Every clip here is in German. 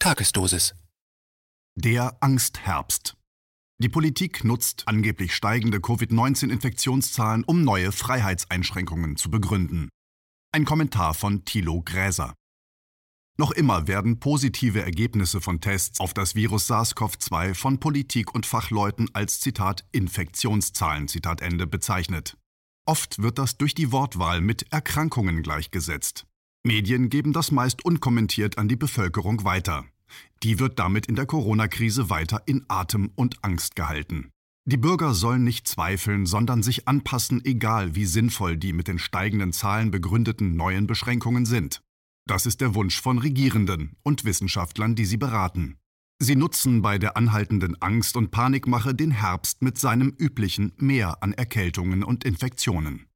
Tagesdosis. Der Angstherbst. Die Politik nutzt angeblich steigende Covid-19-Infektionszahlen, um neue Freiheitseinschränkungen zu begründen. Ein Kommentar von Thilo Gräser. Noch immer werden positive Ergebnisse von Tests auf das Virus SARS-CoV-2 von Politik und Fachleuten als Zitat Infektionszahlen Zitat Ende bezeichnet. Oft wird das durch die Wortwahl mit Erkrankungen gleichgesetzt. Medien geben das meist unkommentiert an die Bevölkerung weiter. Die wird damit in der Corona-Krise weiter in Atem und Angst gehalten. Die Bürger sollen nicht zweifeln, sondern sich anpassen, egal wie sinnvoll die mit den steigenden Zahlen begründeten neuen Beschränkungen sind. Das ist der Wunsch von Regierenden und Wissenschaftlern, die sie beraten. Sie nutzen bei der anhaltenden Angst und Panikmache den Herbst mit seinem üblichen Mehr an Erkältungen und Infektionen.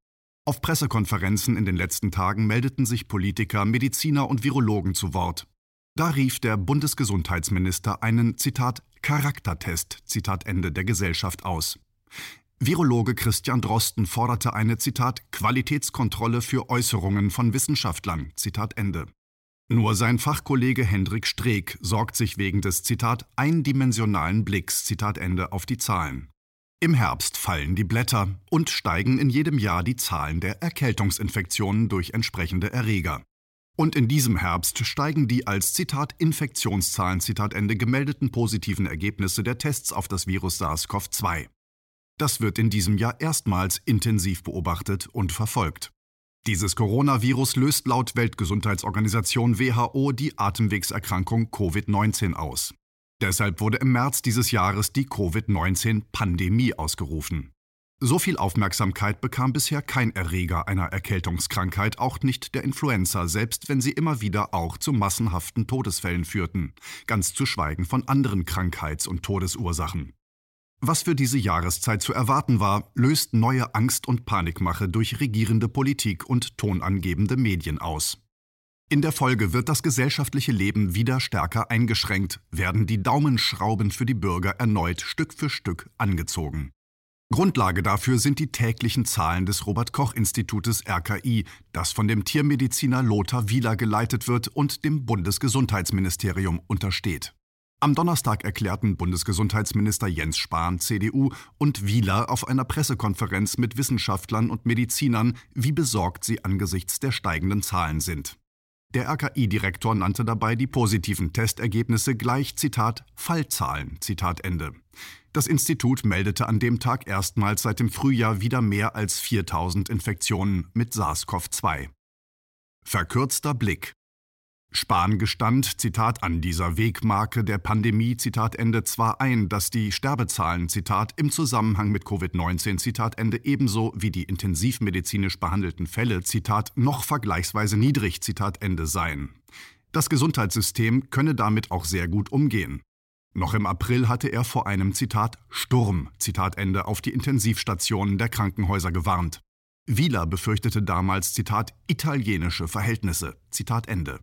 Auf Pressekonferenzen in den letzten Tagen meldeten sich Politiker, Mediziner und Virologen zu Wort. Da rief der Bundesgesundheitsminister einen Zitat Charaktertest Zitat Ende der Gesellschaft aus. Virologe Christian Drosten forderte eine Zitat Qualitätskontrolle für Äußerungen von Wissenschaftlern Zitat Ende. Nur sein Fachkollege Hendrik Streeck sorgt sich wegen des Zitat eindimensionalen Blicks Zitat Ende auf die Zahlen. Im Herbst fallen die Blätter und steigen in jedem Jahr die Zahlen der Erkältungsinfektionen durch entsprechende Erreger. Und in diesem Herbst steigen die als Zitat Infektionszahlen Zitat Ende gemeldeten positiven Ergebnisse der Tests auf das Virus SARS-CoV-2. Das wird in diesem Jahr erstmals intensiv beobachtet und verfolgt. Dieses Coronavirus löst laut Weltgesundheitsorganisation WHO die Atemwegserkrankung Covid-19 aus. Deshalb wurde im März dieses Jahres die Covid-19-Pandemie ausgerufen. So viel Aufmerksamkeit bekam bisher kein Erreger einer Erkältungskrankheit, auch nicht der Influenza, selbst wenn sie immer wieder auch zu massenhaften Todesfällen führten, ganz zu schweigen von anderen Krankheits- und Todesursachen. Was für diese Jahreszeit zu erwarten war, löst neue Angst und Panikmache durch regierende Politik und tonangebende Medien aus. In der Folge wird das gesellschaftliche Leben wieder stärker eingeschränkt, werden die Daumenschrauben für die Bürger erneut Stück für Stück angezogen. Grundlage dafür sind die täglichen Zahlen des Robert Koch Institutes RKI, das von dem Tiermediziner Lothar Wieler geleitet wird und dem Bundesgesundheitsministerium untersteht. Am Donnerstag erklärten Bundesgesundheitsminister Jens Spahn, CDU, und Wieler auf einer Pressekonferenz mit Wissenschaftlern und Medizinern, wie besorgt sie angesichts der steigenden Zahlen sind. Der RKI-Direktor nannte dabei die positiven Testergebnisse gleich Zitat Fallzahlen Zitat Ende. Das Institut meldete an dem Tag erstmals seit dem Frühjahr wieder mehr als 4000 Infektionen mit SARS-CoV-2. Verkürzter Blick Spahn gestand, Zitat, an dieser Wegmarke der Pandemie, Zitat Ende, zwar ein, dass die Sterbezahlen, Zitat, im Zusammenhang mit Covid-19, Zitat Ende, ebenso wie die intensivmedizinisch behandelten Fälle, Zitat, noch vergleichsweise niedrig, Zitat Ende, seien. Das Gesundheitssystem könne damit auch sehr gut umgehen. Noch im April hatte er vor einem, Zitat, Sturm, Zitat Ende, auf die Intensivstationen der Krankenhäuser gewarnt. Wieler befürchtete damals, Zitat, italienische Verhältnisse, Zitat Ende.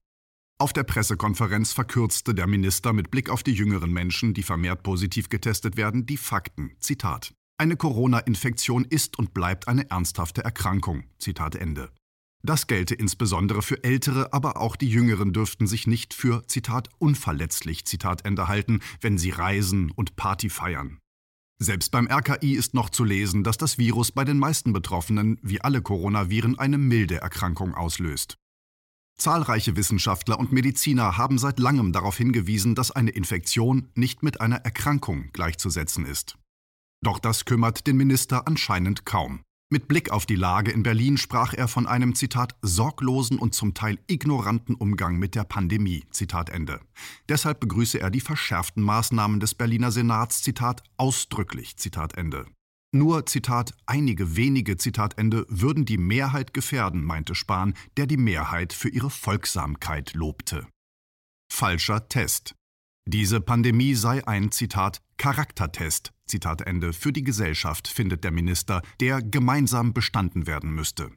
Auf der Pressekonferenz verkürzte der Minister mit Blick auf die jüngeren Menschen, die vermehrt positiv getestet werden, die Fakten. Zitat. Eine Corona-Infektion ist und bleibt eine ernsthafte Erkrankung. Zitat Ende. Das gelte insbesondere für Ältere, aber auch die Jüngeren dürften sich nicht für, Zitat, unverletzlich, Zitat Ende halten, wenn sie reisen und Party feiern. Selbst beim RKI ist noch zu lesen, dass das Virus bei den meisten Betroffenen, wie alle Coronaviren, eine milde Erkrankung auslöst. Zahlreiche Wissenschaftler und Mediziner haben seit langem darauf hingewiesen, dass eine Infektion nicht mit einer Erkrankung gleichzusetzen ist. Doch das kümmert den Minister anscheinend kaum. Mit Blick auf die Lage in Berlin sprach er von einem Zitat sorglosen und zum Teil ignoranten Umgang mit der Pandemie. Zitat Ende. Deshalb begrüße er die verschärften Maßnahmen des Berliner Senats Zitat ausdrücklich. Zitat Ende. Nur, Zitat, einige wenige, Zitat Ende, würden die Mehrheit gefährden, meinte Spahn, der die Mehrheit für ihre Folgsamkeit lobte. Falscher Test. Diese Pandemie sei ein, Zitat, Charaktertest, Zitat Ende, für die Gesellschaft, findet der Minister, der gemeinsam bestanden werden müsste.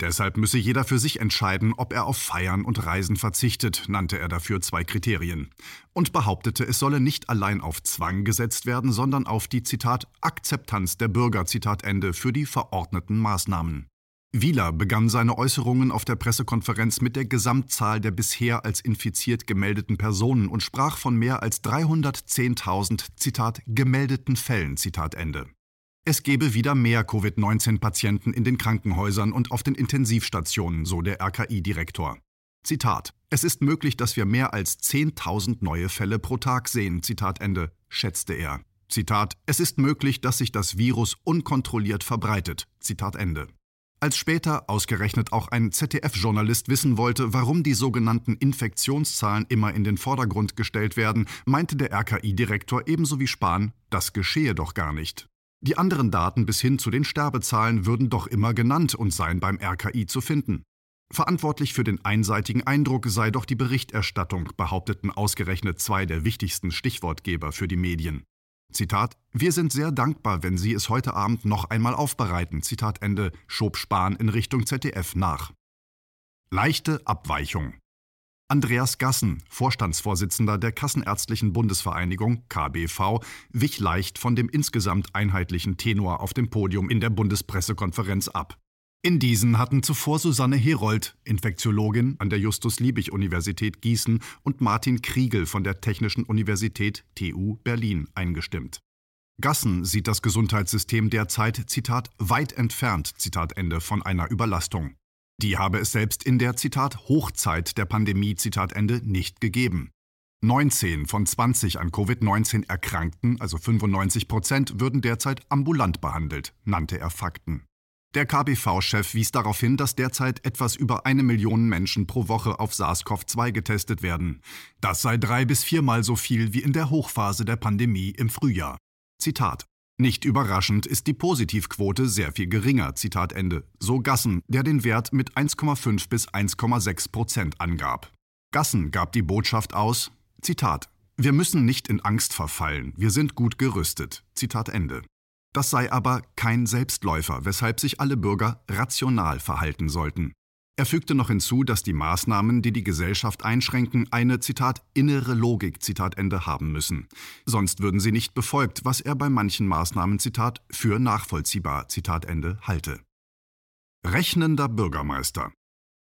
Deshalb müsse jeder für sich entscheiden, ob er auf Feiern und Reisen verzichtet, nannte er dafür zwei Kriterien. Und behauptete, es solle nicht allein auf Zwang gesetzt werden, sondern auf die Zitat Akzeptanz der Bürger Zitat Ende für die verordneten Maßnahmen. Wieler begann seine Äußerungen auf der Pressekonferenz mit der Gesamtzahl der bisher als infiziert gemeldeten Personen und sprach von mehr als 310.000 Zitat gemeldeten Fällen Zitat Ende. Es gebe wieder mehr Covid-19-Patienten in den Krankenhäusern und auf den Intensivstationen, so der RKI-Direktor. Zitat: Es ist möglich, dass wir mehr als 10.000 neue Fälle pro Tag sehen. Zitat Ende, schätzte er. Zitat: Es ist möglich, dass sich das Virus unkontrolliert verbreitet. Zitat Ende. Als später ausgerechnet auch ein ZDF-Journalist wissen wollte, warum die sogenannten Infektionszahlen immer in den Vordergrund gestellt werden, meinte der RKI-Direktor ebenso wie Spahn, das geschehe doch gar nicht. Die anderen Daten bis hin zu den Sterbezahlen würden doch immer genannt und seien beim RKI zu finden. Verantwortlich für den einseitigen Eindruck sei doch die Berichterstattung, behaupteten ausgerechnet zwei der wichtigsten Stichwortgeber für die Medien. Zitat: Wir sind sehr dankbar, wenn Sie es heute Abend noch einmal aufbereiten. Zitat Ende, schob Spahn in Richtung ZDF nach. Leichte Abweichung. Andreas Gassen, Vorstandsvorsitzender der Kassenärztlichen Bundesvereinigung KBV, wich leicht von dem insgesamt einheitlichen Tenor auf dem Podium in der Bundespressekonferenz ab. In diesen hatten zuvor Susanne Herold, Infektiologin an der Justus-Liebig-Universität Gießen, und Martin Kriegel von der Technischen Universität TU Berlin eingestimmt. Gassen sieht das Gesundheitssystem derzeit, Zitat, weit entfernt, Zitat Ende, von einer Überlastung. Die habe es selbst in der, Zitat, Hochzeit der Pandemie, Zitat Ende, nicht gegeben. 19 von 20 an Covid-19 Erkrankten, also 95 Prozent, würden derzeit ambulant behandelt, nannte er Fakten. Der KBV-Chef wies darauf hin, dass derzeit etwas über eine Million Menschen pro Woche auf SARS-CoV-2 getestet werden. Das sei drei bis viermal so viel wie in der Hochphase der Pandemie im Frühjahr. Zitat. Nicht überraschend ist die Positivquote sehr viel geringer, Zitat Ende, so Gassen, der den Wert mit 1,5 bis 1,6 Prozent angab. Gassen gab die Botschaft aus, Zitat, wir müssen nicht in Angst verfallen, wir sind gut gerüstet, Zitat Ende. Das sei aber kein Selbstläufer, weshalb sich alle Bürger rational verhalten sollten. Er fügte noch hinzu, dass die Maßnahmen, die die Gesellschaft einschränken, eine Zitat innere Logik Zitat Ende haben müssen. Sonst würden sie nicht befolgt, was er bei manchen Maßnahmen Zitat für nachvollziehbar Zitat Ende halte. Rechnender Bürgermeister.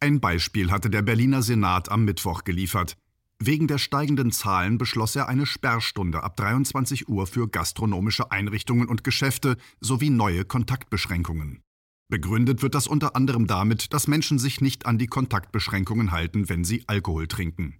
Ein Beispiel hatte der Berliner Senat am Mittwoch geliefert. Wegen der steigenden Zahlen beschloss er eine Sperrstunde ab 23 Uhr für gastronomische Einrichtungen und Geschäfte sowie neue Kontaktbeschränkungen. Begründet wird das unter anderem damit, dass Menschen sich nicht an die Kontaktbeschränkungen halten, wenn sie Alkohol trinken.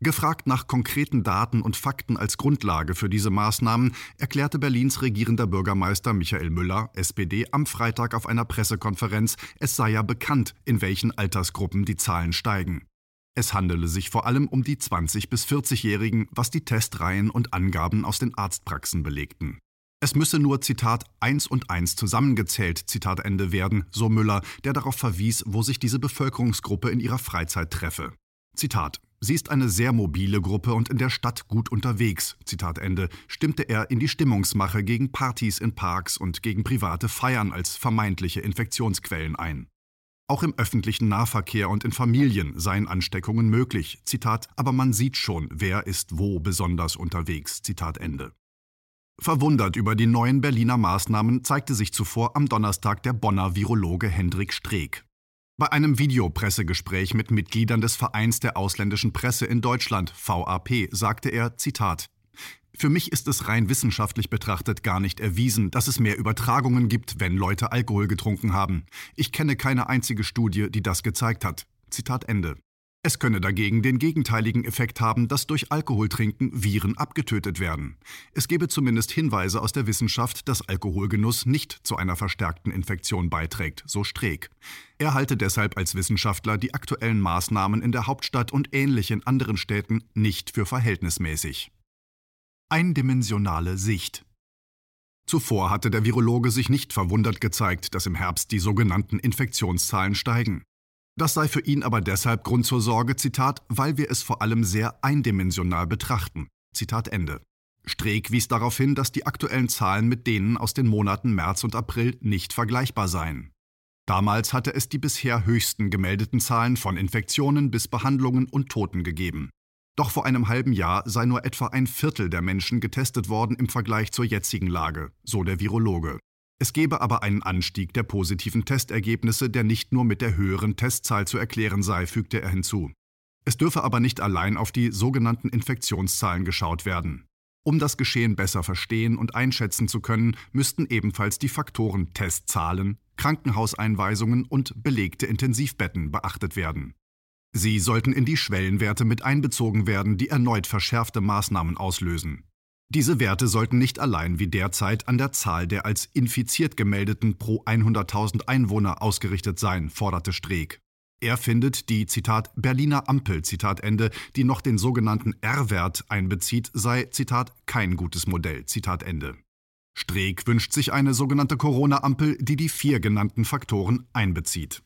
Gefragt nach konkreten Daten und Fakten als Grundlage für diese Maßnahmen, erklärte Berlins regierender Bürgermeister Michael Müller, SPD, am Freitag auf einer Pressekonferenz, es sei ja bekannt, in welchen Altersgruppen die Zahlen steigen. Es handele sich vor allem um die 20- bis 40-Jährigen, was die Testreihen und Angaben aus den Arztpraxen belegten. Es müsse nur, Zitat, eins und eins zusammengezählt, Zitat Ende werden, so Müller, der darauf verwies, wo sich diese Bevölkerungsgruppe in ihrer Freizeit treffe. Zitat, Sie ist eine sehr mobile Gruppe und in der Stadt gut unterwegs, Zitat Ende, stimmte er in die Stimmungsmache gegen Partys in Parks und gegen private Feiern als vermeintliche Infektionsquellen ein. Auch im öffentlichen Nahverkehr und in Familien seien Ansteckungen möglich. Zitat, aber man sieht schon, wer ist wo besonders unterwegs. Zitat Ende. Verwundert über die neuen Berliner Maßnahmen zeigte sich zuvor am Donnerstag der Bonner Virologe Hendrik Streeck. Bei einem Videopressegespräch mit Mitgliedern des Vereins der ausländischen Presse in Deutschland, VAP, sagte er, Zitat, für mich ist es rein wissenschaftlich betrachtet gar nicht erwiesen, dass es mehr Übertragungen gibt, wenn Leute Alkohol getrunken haben. Ich kenne keine einzige Studie, die das gezeigt hat. Zitat Ende. Es könne dagegen den gegenteiligen Effekt haben, dass durch Alkoholtrinken Viren abgetötet werden. Es gebe zumindest Hinweise aus der Wissenschaft, dass Alkoholgenuss nicht zu einer verstärkten Infektion beiträgt, so Streeck. Er halte deshalb als Wissenschaftler die aktuellen Maßnahmen in der Hauptstadt und ähnlich in anderen Städten nicht für verhältnismäßig. Eindimensionale Sicht. Zuvor hatte der Virologe sich nicht verwundert gezeigt, dass im Herbst die sogenannten Infektionszahlen steigen. Das sei für ihn aber deshalb Grund zur Sorge, Zitat, weil wir es vor allem sehr eindimensional betrachten. Zitat Ende. Streeck wies darauf hin, dass die aktuellen Zahlen mit denen aus den Monaten März und April nicht vergleichbar seien. Damals hatte es die bisher höchsten gemeldeten Zahlen von Infektionen bis Behandlungen und Toten gegeben. Doch vor einem halben Jahr sei nur etwa ein Viertel der Menschen getestet worden im Vergleich zur jetzigen Lage, so der Virologe. Es gebe aber einen Anstieg der positiven Testergebnisse, der nicht nur mit der höheren Testzahl zu erklären sei, fügte er hinzu. Es dürfe aber nicht allein auf die sogenannten Infektionszahlen geschaut werden. Um das Geschehen besser verstehen und einschätzen zu können, müssten ebenfalls die Faktoren Testzahlen, Krankenhauseinweisungen und belegte Intensivbetten beachtet werden. Sie sollten in die Schwellenwerte mit einbezogen werden, die erneut verschärfte Maßnahmen auslösen. Diese Werte sollten nicht allein wie derzeit an der Zahl der als infiziert gemeldeten pro 100.000 Einwohner ausgerichtet sein, forderte Streeck. Er findet, die Zitat Berliner Ampel, Zitat Ende, die noch den sogenannten R-Wert einbezieht, sei Zitat kein gutes Modell, Zitat Ende. Streeck wünscht sich eine sogenannte Corona-Ampel, die die vier genannten Faktoren einbezieht.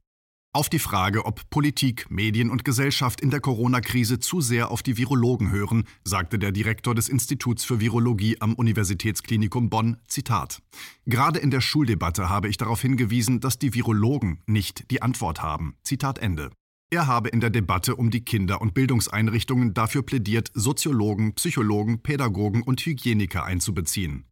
Auf die Frage, ob Politik, Medien und Gesellschaft in der Corona-Krise zu sehr auf die Virologen hören, sagte der Direktor des Instituts für Virologie am Universitätsklinikum Bonn, Zitat, Gerade in der Schuldebatte habe ich darauf hingewiesen, dass die Virologen nicht die Antwort haben. Zitat Ende. Er habe in der Debatte um die Kinder- und Bildungseinrichtungen dafür plädiert, Soziologen, Psychologen, Pädagogen und Hygieniker einzubeziehen.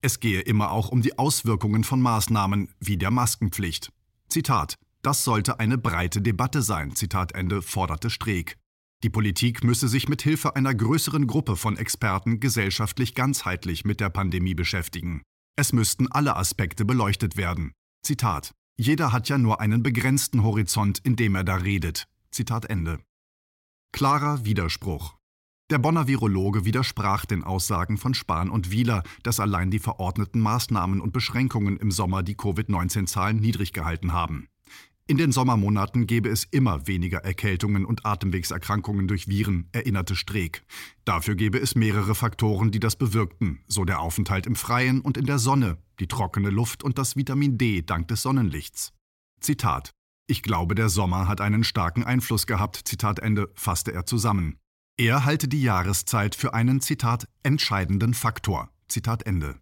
Es gehe immer auch um die Auswirkungen von Maßnahmen wie der Maskenpflicht. Zitat das sollte eine breite Debatte sein, Zitat Ende, forderte Streeck. Die Politik müsse sich mit Hilfe einer größeren Gruppe von Experten gesellschaftlich ganzheitlich mit der Pandemie beschäftigen. Es müssten alle Aspekte beleuchtet werden. Zitat: Jeder hat ja nur einen begrenzten Horizont, in dem er da redet. Zitat Ende. Klarer Widerspruch. Der Bonner Virologe widersprach den Aussagen von Spahn und Wieler, dass allein die verordneten Maßnahmen und Beschränkungen im Sommer die Covid-19-Zahlen niedrig gehalten haben. In den Sommermonaten gebe es immer weniger Erkältungen und Atemwegserkrankungen durch Viren, erinnerte Streeck. Dafür gebe es mehrere Faktoren, die das bewirkten, so der Aufenthalt im Freien und in der Sonne, die trockene Luft und das Vitamin D dank des Sonnenlichts. Zitat Ich glaube, der Sommer hat einen starken Einfluss gehabt, Zitat Ende, fasste er zusammen. Er halte die Jahreszeit für einen, Zitat, entscheidenden Faktor. Zitat Ende.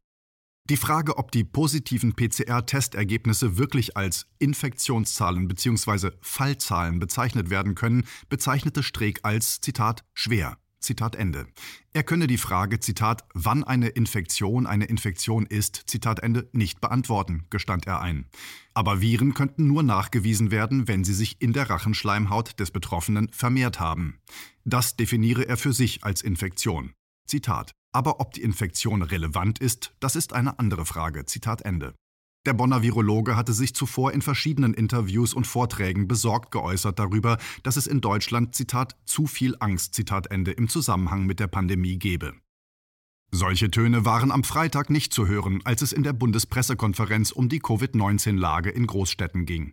Die Frage, ob die positiven PCR-Testergebnisse wirklich als Infektionszahlen bzw. Fallzahlen bezeichnet werden können, bezeichnete Streeck als Zitat schwer. Zitat Ende. Er könne die Frage, Zitat, wann eine Infektion eine Infektion ist, Zitat Ende, nicht beantworten, gestand er ein. Aber Viren könnten nur nachgewiesen werden, wenn sie sich in der Rachenschleimhaut des Betroffenen vermehrt haben. Das definiere er für sich als Infektion. Zitat. Aber ob die Infektion relevant ist, das ist eine andere Frage. Zitat Ende. Der Bonner Virologe hatte sich zuvor in verschiedenen Interviews und Vorträgen besorgt geäußert darüber, dass es in Deutschland, Zitat, zu viel Angst, Zitat Ende, im Zusammenhang mit der Pandemie gebe. Solche Töne waren am Freitag nicht zu hören, als es in der Bundespressekonferenz um die Covid-19-Lage in Großstädten ging.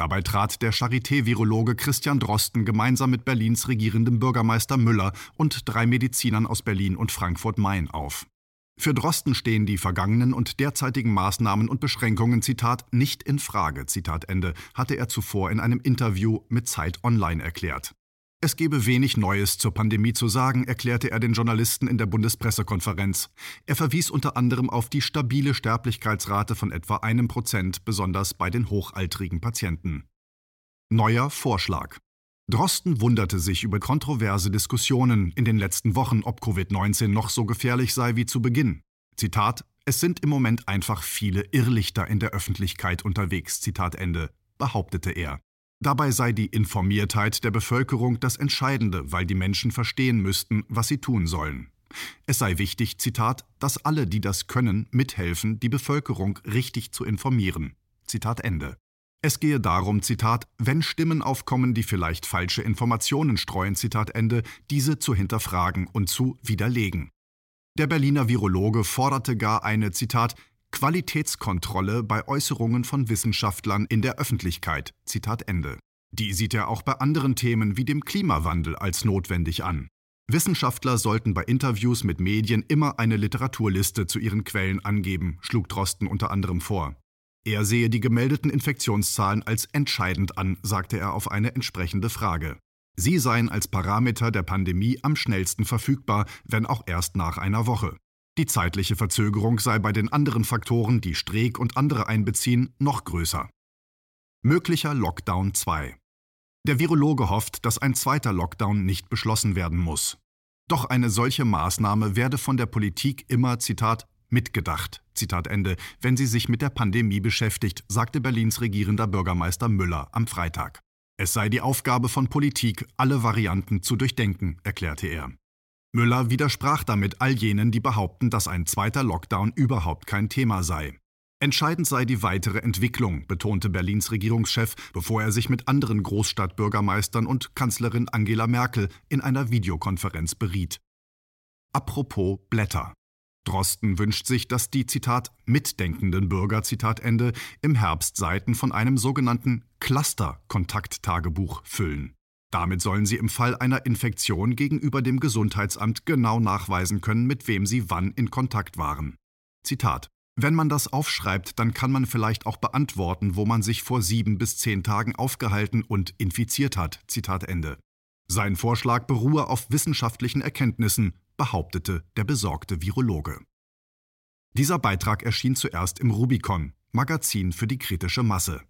Dabei trat der Charité-Virologe Christian Drosten gemeinsam mit Berlins regierendem Bürgermeister Müller und drei Medizinern aus Berlin und Frankfurt-Main auf. Für Drosten stehen die vergangenen und derzeitigen Maßnahmen und Beschränkungen, Zitat, nicht in Frage, Zitat Ende, hatte er zuvor in einem Interview mit Zeit Online erklärt. Es gebe wenig Neues zur Pandemie zu sagen, erklärte er den Journalisten in der Bundespressekonferenz. Er verwies unter anderem auf die stabile Sterblichkeitsrate von etwa einem Prozent, besonders bei den hochaltrigen Patienten. Neuer Vorschlag. Drosten wunderte sich über kontroverse Diskussionen in den letzten Wochen, ob Covid-19 noch so gefährlich sei wie zu Beginn. Zitat: Es sind im Moment einfach viele Irrlichter in der Öffentlichkeit unterwegs, Zitat Ende, behauptete er. Dabei sei die Informiertheit der Bevölkerung das Entscheidende, weil die Menschen verstehen müssten, was sie tun sollen. Es sei wichtig, Zitat, dass alle, die das können, mithelfen, die Bevölkerung richtig zu informieren. Zitat Ende. Es gehe darum, Zitat, wenn Stimmen aufkommen, die vielleicht falsche Informationen streuen, Zitat Ende, diese zu hinterfragen und zu widerlegen. Der Berliner Virologe forderte gar eine, Zitat, Qualitätskontrolle bei Äußerungen von Wissenschaftlern in der Öffentlichkeit. Zitat Ende. Die sieht er auch bei anderen Themen wie dem Klimawandel als notwendig an. Wissenschaftler sollten bei Interviews mit Medien immer eine Literaturliste zu ihren Quellen angeben, schlug Drosten unter anderem vor. Er sehe die gemeldeten Infektionszahlen als entscheidend an, sagte er auf eine entsprechende Frage. Sie seien als Parameter der Pandemie am schnellsten verfügbar, wenn auch erst nach einer Woche. Die zeitliche Verzögerung sei bei den anderen Faktoren, die Streeck und andere einbeziehen, noch größer. Möglicher Lockdown 2 Der Virologe hofft, dass ein zweiter Lockdown nicht beschlossen werden muss. Doch eine solche Maßnahme werde von der Politik immer, Zitat, mitgedacht. Zitat Ende, wenn sie sich mit der Pandemie beschäftigt, sagte Berlins regierender Bürgermeister Müller am Freitag. Es sei die Aufgabe von Politik, alle Varianten zu durchdenken, erklärte er. Müller widersprach damit all jenen, die behaupten, dass ein zweiter Lockdown überhaupt kein Thema sei. Entscheidend sei die weitere Entwicklung, betonte Berlins Regierungschef, bevor er sich mit anderen Großstadtbürgermeistern und Kanzlerin Angela Merkel in einer Videokonferenz beriet. Apropos Blätter. Drosten wünscht sich, dass die Zitat mitdenkenden Bürger Zitat Ende im Herbst Seiten von einem sogenannten Cluster-Kontakttagebuch füllen. Damit sollen sie im Fall einer Infektion gegenüber dem Gesundheitsamt genau nachweisen können, mit wem sie wann in Kontakt waren. Zitat wenn man das aufschreibt, dann kann man vielleicht auch beantworten, wo man sich vor sieben bis zehn Tagen aufgehalten und infiziert hat. Zitat Ende. Sein Vorschlag beruhe auf wissenschaftlichen Erkenntnissen, behauptete der besorgte Virologe. Dieser Beitrag erschien zuerst im Rubicon, Magazin für die kritische Masse.